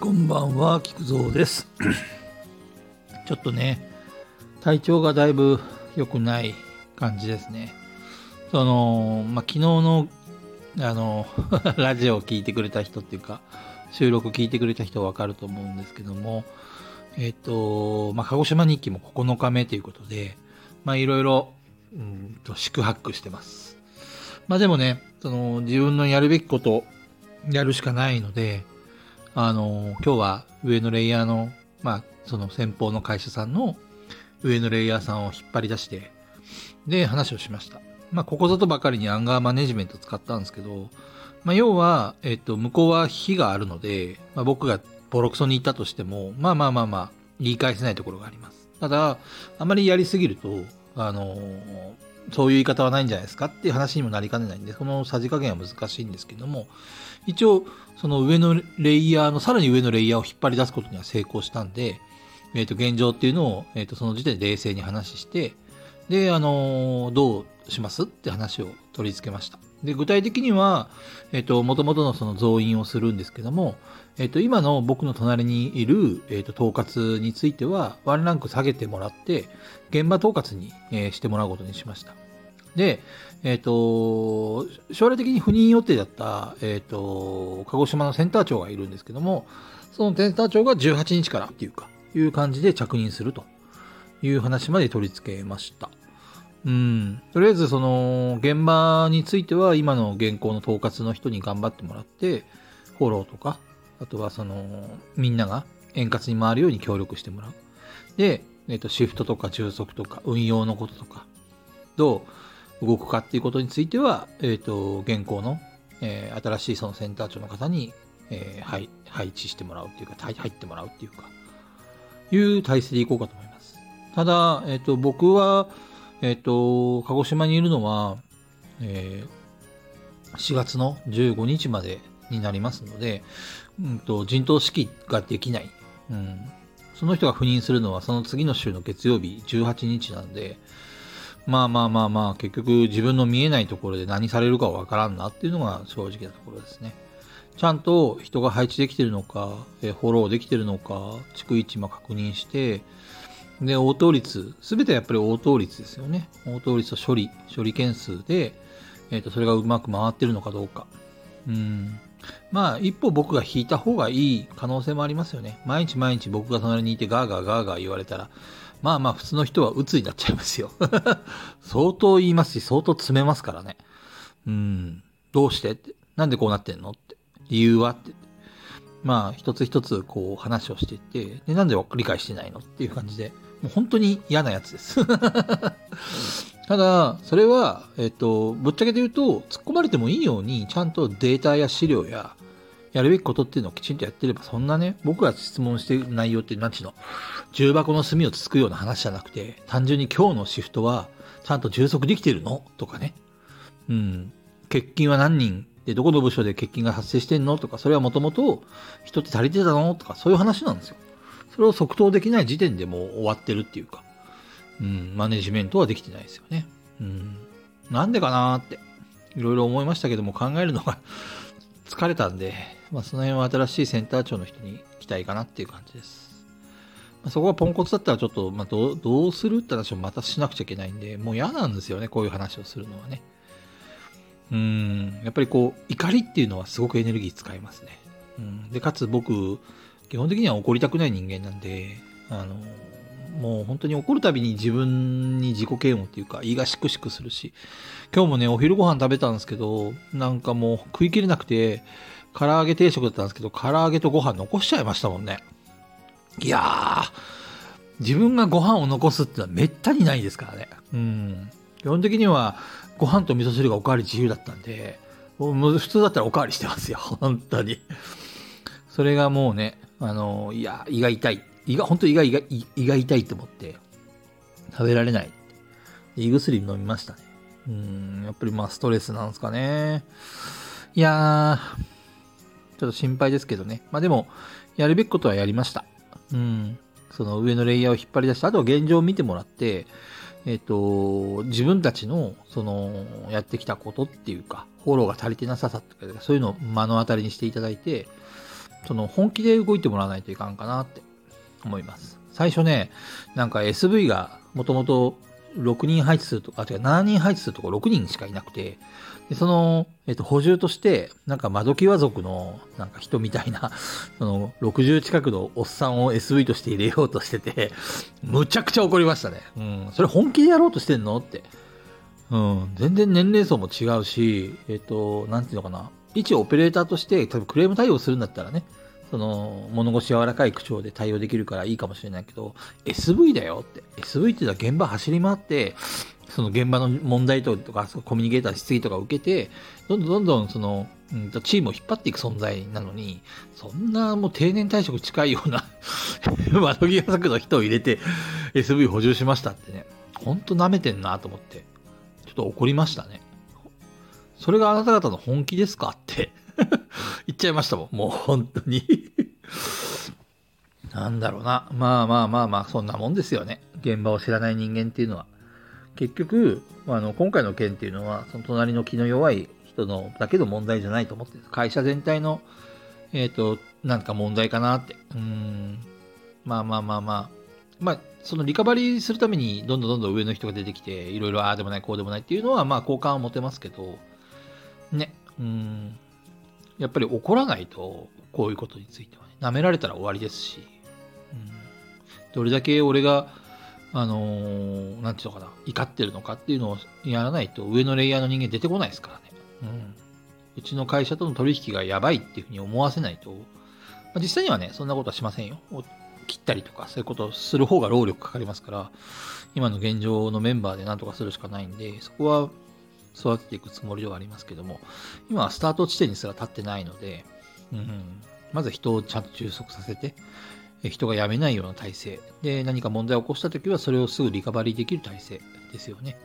はい、こんばんは、菊蔵です。ちょっとね、体調がだいぶ良くない感じですね。その、まあ、昨日の、あの、ラジオを聞いてくれた人っていうか、収録聞いてくれた人はわかると思うんですけども、えっと、まあ、鹿児島日記も9日目ということで、まあ、いろいろ、うんと、宿泊してます。まあ、でもね、その、自分のやるべきこと、やるしかないので、あの、今日は上のレイヤーの、まあ、その先方の会社さんの上のレイヤーさんを引っ張り出して、で、話をしました。まあ、ここぞとばかりにアンガーマネジメント使ったんですけど、まあ、要は、えっと、向こうは火があるので、まあ、僕がボロクソに言ったとしても、まあまあまあまあ、言い返せないところがあります。ただ、あまりやりすぎると、あのそういう言い方はないんじゃないですかっていう話にもなりかねないんで、このさじ加減は難しいんですけども、一応、その上のレイヤーの、さらに上のレイヤーを引っ張り出すことには成功したんで、えっ、と、現状っていうのを、えっ、と、その時点で冷静に話して、で、あのどうしますって話を取り付けました。で、具体的には、えっ、と、元々のその増員をするんですけども、えっ、と、今の僕の隣にいる、えっ、と、統括については、ワンランク下げてもらって、現場統括に、えしてもらうことにしました。で、えっ、と、将来的に赴任予定だった、えっ、と、鹿児島のセンター長がいるんですけども、そのセンター長が18日からっていうか、いう感じで着任するという話まで取り付けました。うん。とりあえず、その、現場については、今の現行の統括の人に頑張ってもらって、フォローとか、あとはその、みんなが円滑に回るように協力してもらう。で、えっ、と、シフトとか充足とか、運用のこととか、どう動くかっていうことについては、えっ、と、現行の、えー新しいそのセンター長の方に、えーはい、配置してもらうっていうか、入ってもらうっていうか、いう体制でいこうかと思います。ただ、えっ、と、僕は、えっ、と、鹿児島にいるのは、えー4月の15日までになりますので、うんと、陣頭指揮ができない。うん。その人が赴任するのはその次の週の月曜日18日なんで、まあまあまあまあ、結局自分の見えないところで何されるかわからんなっていうのが正直なところですね。ちゃんと人が配置できてるのか、えフォローできてるのか、逐一今確認して、で、応答率、すべてやっぱり応答率ですよね。応答率と処理、処理件数で、えっ、と、それがうまく回ってるのかどうか。うん。まあ、一歩僕が引いた方がいい可能性もありますよね。毎日毎日僕が隣にいてガーガーガーガー言われたら、まあまあ普通の人は鬱になっちゃいますよ。相当言いますし、相当詰めますからね。うん。どうして？って。なんでこうなってんの？って。理由は？って。まあ、一つ一つこう話をしていって、で、なんで理解してないの？っていう感じで、もう本当に嫌なやつです。ただ、それは、えっと、ぶっちゃけて言うと、突っ込まれてもいいように、ちゃんとデータや資料や、やるべきことっていうのをきちんとやってれば、そんなね、僕が質問してる内容って、なんちの、重箱の隅をつつくような話じゃなくて、単純に今日のシフトは、ちゃんと充足できてるの？とかね。うん。欠勤は何人で、どこの部署で欠勤が発生してんの？とか、それはもともと人って足りてたの？とか、そういう話なんですよ。それを即答できない時点でもう終わってるっていうか、うん、マネジメントはできてないですよね。うん。なんでかなーって、いろいろ思いましたけども、考えるのが疲れたんで、まあ、その辺は新しいセンター長の人に期待かなっていう感じです。まあ、そこがポンコツだったらちょっと、まあ、どう、どうするって話をまたしなくちゃいけないんで、もう嫌なんですよね、こういう話をするのはね。うん、やっぱりこう、怒りっていうのはすごくエネルギー使いますね。うん、で、かつ僕、基本的には怒りたくない人間なんで、あの、もう本当に怒るたびに自分に自己嫌悪っていうか、胃がしくしくするし、今日もね、お昼ご飯食べたんですけど、なんかもう食い切れなくて、唐揚げ定食だったんですけど、唐揚げとご飯残しちゃいましたもんね。いやー、自分がご飯を残すってのはめったにないですからね。うん。基本的には、ご飯と味噌汁がおかわり自由だったんで、普通だったらおかわりしてますよ。本当に。それがもうね、あの、いや、胃が痛い。胃が、本当胃が、胃が、胃が痛いと思って、食べられない。胃薬飲みましたね。うん、やっぱりまあストレスなんですかね。いやー、ちょっと心配ですけどね。まあでも、やるべきことはやりました。うん。その上のレイヤーを引っ張り出して、あとは現状を見てもらって、えっ、と、自分たちの、その、やってきたことっていうか、フォローが足りてなささとか、そういうのを目の当たりにしていただいて、その本気で動いてもらわないといかんかなって思います。最初ね、なんか SV がもともと6人配置するとか、あ、違う、7人配置するとこ6人しかいなくて、でその、えっと、補充として、なんか窓際族の、なんか人みたいな、その、60近くのおっさんを SV として入れようとしてて、むちゃくちゃ怒りましたね。うん、それ本気でやろうとしてんのって。うん、全然年齢層も違うし、えっと、なんていうのかな。一オペレーターとして、例えばクレーム対応するんだったらね、その、物腰柔らかい口調で対応できるからいいかもしれないけど、SV だよって。SV っていうのは現場走り回って、その現場の問題とか、コミュニケーター質疑とか受けて、どんどんどんどんその、うん、チームを引っ張っていく存在なのに、そんなもう定年退職近いような 窓際作の人を入れて SV 補充しましたってね、ほんと舐めてんなと思って、ちょっと怒りましたね。それがあなた方の本気ですかって 言っちゃいましたもん。もう本当に なんだろうな。まあまあまあまあ、そんなもんですよね。現場を知らない人間っていうのは。結局、あの、今回の件っていうのは、その隣の気の弱い人のだけの問題じゃないと思ってる会社全体の、えっ、ー、と、なんか問題かなって。うん。まあまあまあまあ。まあ、そのリカバリーするために、どんどんどんどん上の人が出てきて、いろいろああでもない、こうでもないっていうのは、まあ、好感を持てますけど、ね。うん。やっぱり怒らないと、こういうことについてはね、舐められたら終わりですし、うん、どれだけ俺が、あのー、なんていうのかな、怒ってるのかっていうのをやらないと、上のレイヤーの人間出てこないですからね。うん。うちの会社との取引がやばいっていうふうに思わせないと、まあ、実際にはね、そんなことはしませんよ。切ったりとか、そういうことをする方が労力かかりますから、今の現状のメンバーでなんとかするしかないんで、そこは育てていくつもりではありますけども、今はスタート地点にすら立ってないので、うん、まず人をちゃんと充足させて、人が辞めないような体制。で、何か問題を起こしたときは、それをすぐリカバリーできる体制ですよね。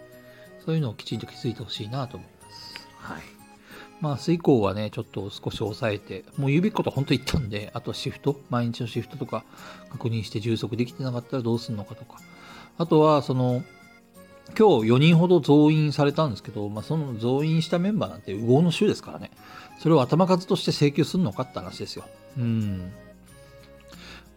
そういうのをきちんと気づいてほしいなと思います。はい。まあ、明日以降はね、ちょっと少し抑えて、もう言うべきことは本当言ったんで、あとはシフト、毎日のシフトとか確認して充足できてなかったらどうするのかとか。あとは、その、今日4人ほど増員されたんですけど、まあ、その増員したメンバーなんて右往の衆ですからね。それを頭数として請求するのかって話ですよ。うん。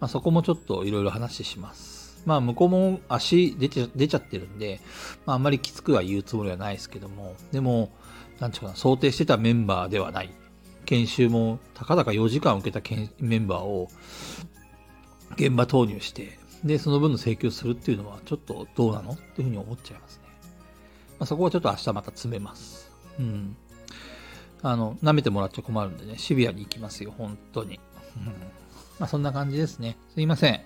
まあ、そこもちょっといろいろ話します。まあ、向こうも足出て出ちゃってるんで、まあ、あんまりきつくは言うつもりはないですけども、でも、なんちゅうかな、想定してたメンバーではない。研修もたかだか4時間受けたメンバーを現場投入して、で、その分の請求するっていうのはちょっとどうなのっていうふうに思っちゃいますね。まあ、そこはちょっと明日また詰めます。うん。あの、舐めてもらっちゃ困るんでね、シビアに行きますよ、本当に。うん。まあ、そんな感じですね。すいません。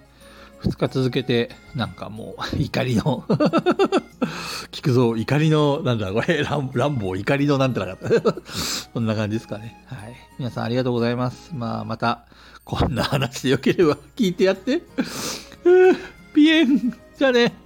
2日続けて、なんかもう、怒りの 聞くぞ、怒りの、なんだ、これ、ランランボー、怒りのなんてなかった。そんな感じですかね。はい。皆さんありがとうございます。まあ、また、こんな話でよければ聞いてやって。ピエンじゃね。